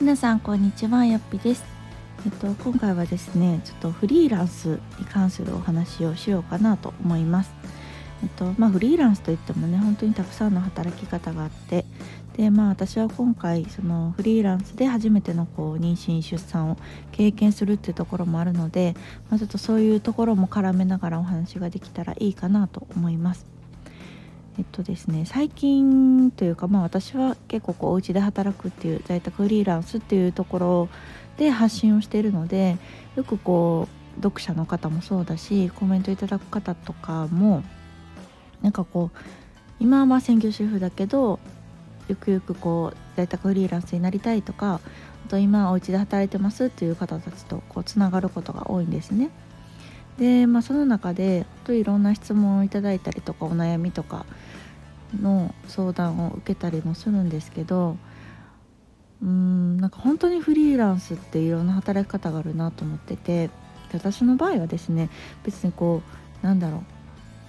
皆さんこんにちはよっぴです。えっと今回はですねちょっとフリーランスに関するお話をしようかなと思います。えっとまあフリーランスといってもね本当にたくさんの働き方があってでまあ私は今回そのフリーランスで初めてのこう妊娠出産を経験するっていうところもあるので、まあ、ちょっとそういうところも絡めながらお話ができたらいいかなと思います。えっとですね最近というかまあ私は結構こうお家で働くっていう在宅フリーランスっていうところで発信をしているのでよくこう読者の方もそうだしコメントいただく方とかもなんかこう今は専業主婦だけどゆくゆくこう在宅フリーランスになりたいとかあと今お家で働いてますっていう方たちとこうつながることが多いんですね。で、まあ、その中でといろんな質問をいただいたりとかお悩みとかの相談を受けたりもするんですけどうんなんか本当にフリーランスっていろんな働き方があるなと思ってて私の場合はですね別にこうなんだろ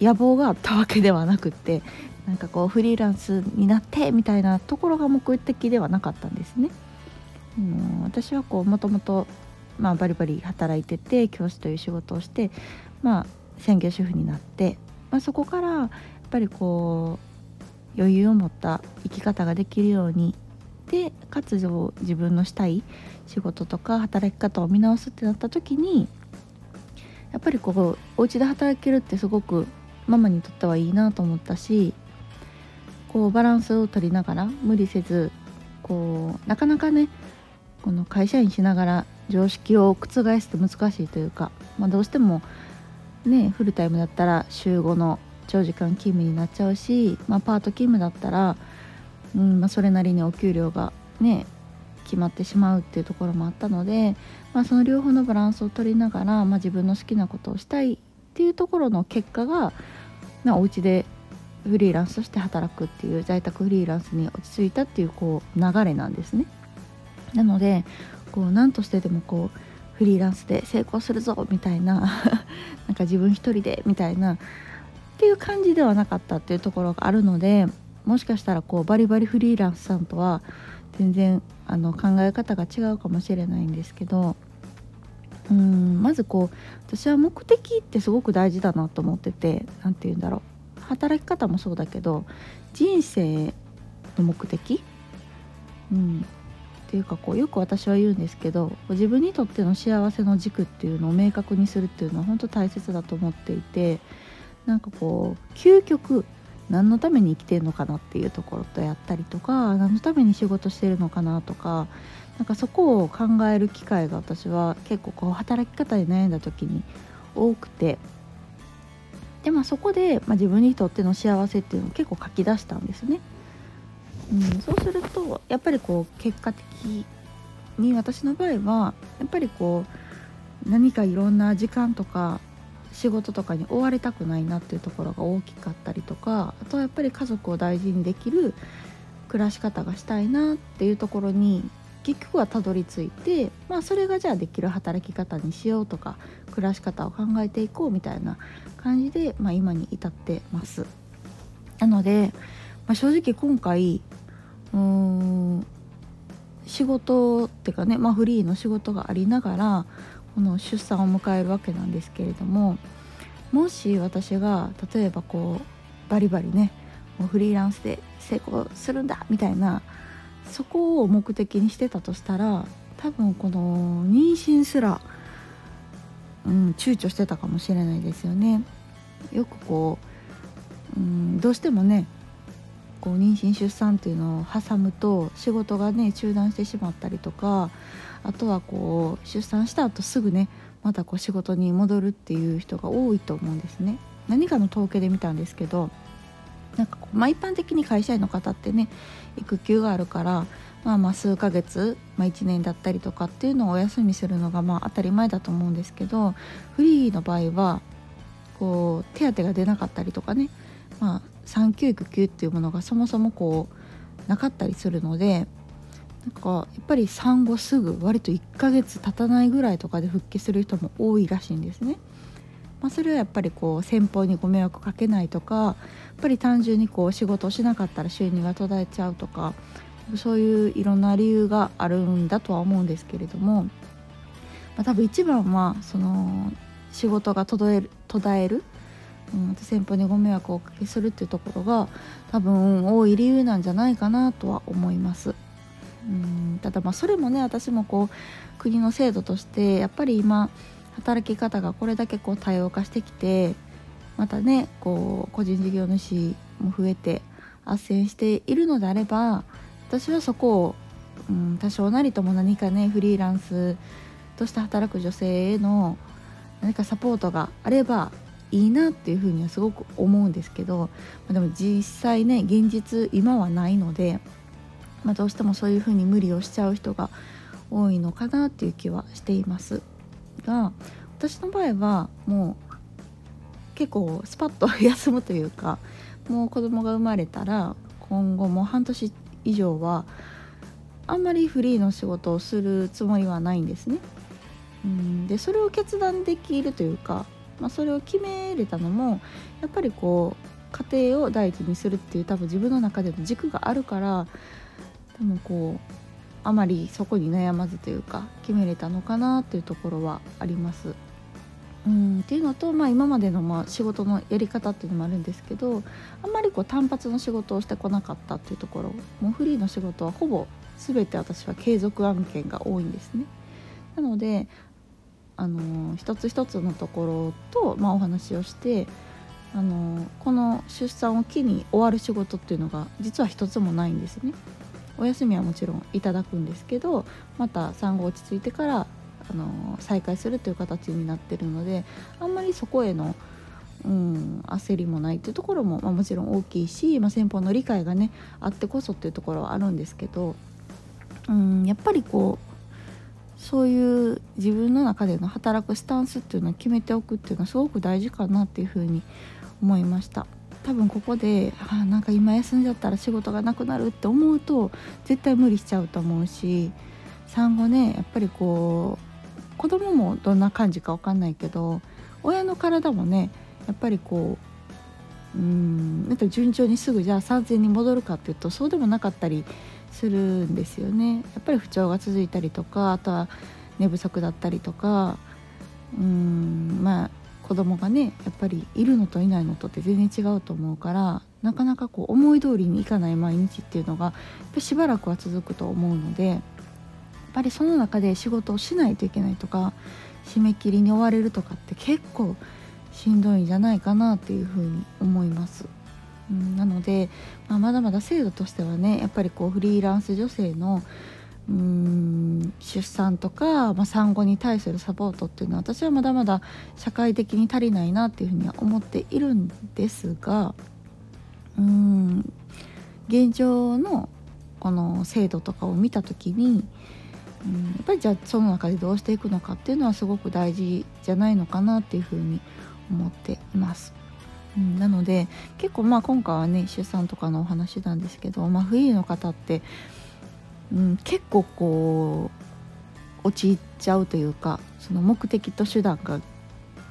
う野望があったわけではなくってなんかこうフリーランスになってみたいなところが目的ではなかったんですね。うん、私はこうもともとまあ、バリバリ働いてて教師という仕事をして、まあ、専業主婦になって、まあ、そこからやっぱりこう余裕を持った生き方ができるようにでかつ自分のしたい仕事とか働き方を見直すってなった時にやっぱりこうお家で働けるってすごくママにとってはいいなと思ったしこうバランスを取りながら無理せずこうなかなかねこの会社員しながら常識を覆すと難しいというか、まあ、どうしてもねフルタイムだったら週5の長時間勤務になっちゃうし、まあ、パート勤務だったら、うんまあ、それなりにお給料がね決まってしまうっていうところもあったので、まあ、その両方のバランスを取りながら、まあ、自分の好きなことをしたいっていうところの結果が、まあ、お家でフリーランスとして働くっていう在宅フリーランスに落ち着いたっていうこう流れなんですね。なのでこう何としてでもこうフリーランスで成功するぞみたいな なんか自分一人でみたいなっていう感じではなかったっていうところがあるのでもしかしたらこうバリバリフリーランスさんとは全然あの考え方が違うかもしれないんですけどうんまずこう私は目的ってすごく大事だなと思ってて何て言うんだろう。働き方もそうだけど人生の目的、うん、ていうかこうよく私は言うんですけど自分にとっての幸せの軸っていうのを明確にするっていうのは本当大切だと思っていてなんかこう究極何のために生きてるのかなっていうところとやったりとか何のために仕事してるのかなとかなんかそこを考える機会が私は結構こう働き方で悩んだ時に多くてでまあそこで、まあ、自分にとっての幸せっていうのを結構書き出したんですね。うん、そうするとやっぱりこう結果的に私の場合はやっぱりこう何かいろんな時間とか仕事とかに追われたくないなっていうところが大きかったりとかあとはやっぱり家族を大事にできる暮らし方がしたいなっていうところに結局はたどり着いて、まあ、それがじゃあできる働き方にしようとか暮らし方を考えていこうみたいな感じで、まあ、今に至ってます。なので、まあ、正直今回うん仕事っていうかね、まあ、フリーの仕事がありながらこの出産を迎えるわけなんですけれどももし私が例えばこうバリバリねもうフリーランスで成功するんだみたいなそこを目的にしてたとしたら多分この妊娠すら、うん、躊躇してたかもしれないですよね。よくこう、うん、どうしてもねこう妊娠出産っていうのを挟むと仕事がね中断してしまったりとかあとはこう出産した後すぐねまたこう仕事に戻るっていう人が多いと思うんですね。何かの統計で見たんですけどなんかこう、まあ、一般的に会社員の方ってね育休があるからまあまあ数ヶ月、まあ、1年だったりとかっていうのをお休みするのがまあ当たり前だと思うんですけどフリーの場合はこう手当が出なかったりとかね、まあ、産休育休っていうものがそもそもこうなかったりするのでなんかやっぱり産後すぐ割と1ヶ月経たないぐらいとかで復帰する人も多いらしいんですね。まあ、それはやっぱりこう先方にご迷惑かけないとかやっぱり単純にこう仕事をしなかったら収入が途絶えちゃうとかそういういろんな理由があるんだとは思うんですけれども、まあ、多分一番はその仕事が途絶える途絶える、うん、先方にご迷惑をおかけするっていうところが多分多い理由なんじゃないかなとは思います。うんただまあそれもね私もこう国の制度としてやっぱり今働き方がこれだけこう多様化してきてまたねこう個人事業主も増えて斡旋しているのであれば私はそこを、うん、多少なりとも何かねフリーランスとして働く女性への何かサポートがあればいいなっていうふうにはすごく思うんですけど、ま、でも実際ね現実今はないので、まあ、どうしてもそういうふうに無理をしちゃう人が多いのかなっていう気はしていますが私の場合はもう結構スパッと休むというかもう子供が生まれたら今後も半年以上はあんまりフリーの仕事をするつもりはないんですね。うんでそれを決断できるというか、まあ、それを決めれたのもやっぱりこう家庭を第一にするっていう多分自分の中での軸があるから多分こうあまりそこに悩まずというか決めれたのかなというところはあります。うんっていうのと、まあ、今までのまあ仕事のやり方っていうのもあるんですけどあんまりこう単発の仕事をしてこなかったっていうところもうフリーの仕事はほぼ全て私は継続案件が多いんですね。なのであの一つ一つのところと、まあ、お話をしてあのこの出産を機に終わる仕事っていうのが実は一つもないんですね。お休みはもちろんいただくんですけどまた産後落ち着いてからあの再開するという形になってるのであんまりそこへの、うん、焦りもないっていうところも、まあ、もちろん大きいし、まあ、先方の理解がねあってこそっていうところはあるんですけど、うん、やっぱりこうそういう自分の中での働くスタンスっていうのを決めておくっていうのはすごく大事かなっていうふうに思いました。多分ここであなんか今休んじゃったら仕事がなくなるって思うと絶対無理しちゃうと思うし産後ねやっぱりこう子供もどんな感じか分かんないけど親の体もねやっぱりこううんなんか順調にすぐじゃあ産前に戻るかっていうとそうでもなかったりするんですよね。やっぱり不調が続いたりとかあとは寝不足だったりとかうんまあ子供がねやっぱりいるのといないのとって全然違うと思うからなかなかこう思い通りにいかない毎日っていうのがやっぱしばらくは続くと思うのでやっぱりその中で仕事をしないといけないとか締め切りに追われるとかって結構しんどいんじゃないかなっていうふうに思います。うん、なので、まあ、まだまだ制度としてはねやっぱりこうフリーランス女性のうん出産とか、まあ、産後に対するサポートっていうのは私はまだまだ社会的に足りないなっていうふうには思っているんですがうーん現状のこの制度とかを見た時にうん、やっぱりじゃあその中でどうしていくのかっていうのはすごく大事じゃないのかなっていうふうに思っています。なので結構まあ今回はね出産とかのお話なんですけど、まあ、フリーの方って、うん、結構こう陥っちゃうというかその目的と手段が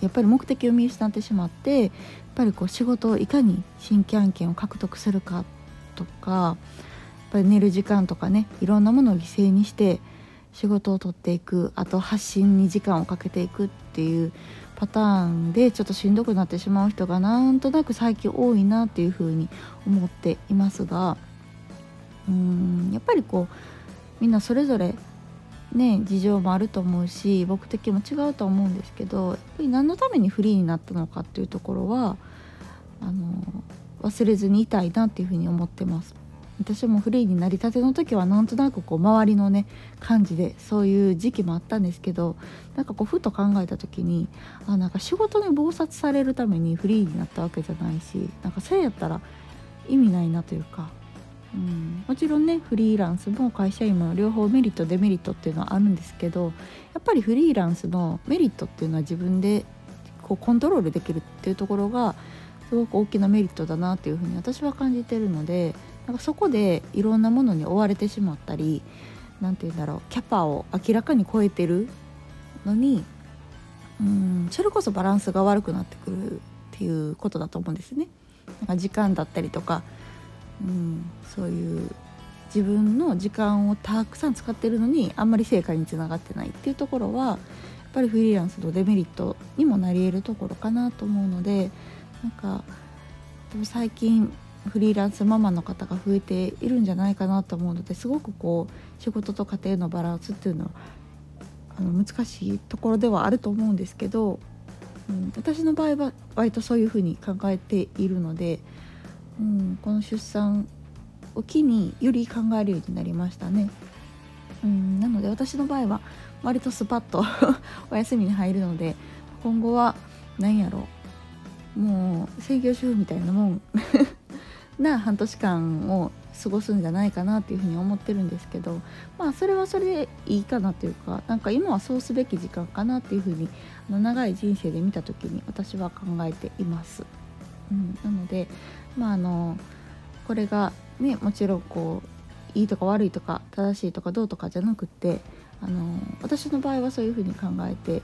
やっぱり目的を見失ってしまってやっぱりこう仕事をいかに新規案件を獲得するかとかやっぱり寝る時間とかねいろんなものを犠牲にして仕事を取っていくあと発信に時間をかけていくっていうパターンでちょっとしんどくなってしまう人がなんとなく最近多いなっていうふうに思っていますがうーんやっぱりこうみんなそれぞれね事情もあると思うし目的も違うと思うんですけどやっぱり何のためにフリーになったのかっていうところはあの忘れずにいたいなっていうふうに思ってます。私もフリーになりたての時はなんとなくこう周りのね感じでそういう時期もあったんですけどなんかこうふと考えた時にあなんか仕事に忙殺されるためにフリーになったわけじゃないしなんかそれやったら意味ないなというか、うん、もちろんねフリーランスも会社員も両方メリットデメリットっていうのはあるんですけどやっぱりフリーランスのメリットっていうのは自分でこうコントロールできるっていうところがすごく大きなメリットだなっていうふうに私は感じてるのでなんかそこでいろんなものに追われてしまったり何て言うんだろうキャパを明らかに超えてるのにうんそれこそバランスが悪くなってくるっていうことだと思うんですね。なんか時間だったりとか、うん、そういう自分の時間をたくさん使ってるのにあんまり成果につながってないっていうところはやっぱりフリーランスのデメリットにもなり得るところかなと思うのでなんか最近フリーランスママの方が増えているんじゃないかなと思うのですごくこう仕事と家庭のバランスっていうのはあの難しいところではあると思うんですけど、うん、私の場合は割とそういうふうに考えているので、うん、この出産を機により考えるようになりましたね。うん、なので私の場合は割とスパッとお休みに入るので今後は何やろうもう専業主婦みたいなもんな半年間を過ごすんじゃないかなっていうふうに思ってるんですけどまあそれはそれでいいかなというかなんか今はそうすべき時間かなっていうふうにあの長い人生で見た時に私は考えています。うん、なのでまああのこれがねもちろんこういいとか悪いとか正しいとかどうとかじゃなくってあの私の場合はそういうふうに考えて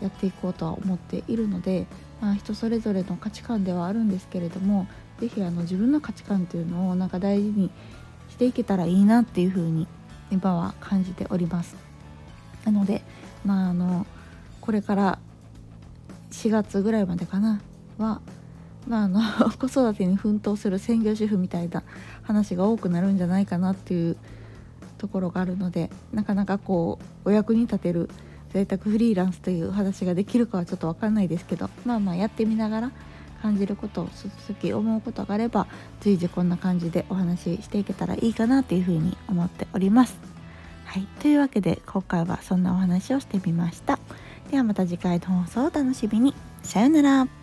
やっていこうとは思っているので、まあ、人それぞれの価値観ではあるんですけれども是非あの自分の価値観というのをなんか大事にしていけたらいいなっていうふうに今は感じております。なのでまああのこれから4月ぐらいまでかなはまあ、あの 子育てに奮闘する専業主婦みたいな話が多くなるんじゃないかなっていうところがあるのでなかなかこうお役に立てる在宅フリーランスという話ができるかはちょっと分かんないですけどまあまあやってみながら感じることその時思うことがあれば随時こんな感じでお話ししていけたらいいかなというふうに思っております。はい、というわけで今回はそんなお話をしてみました。ではまた次回の放送をお楽しみに。さようなら。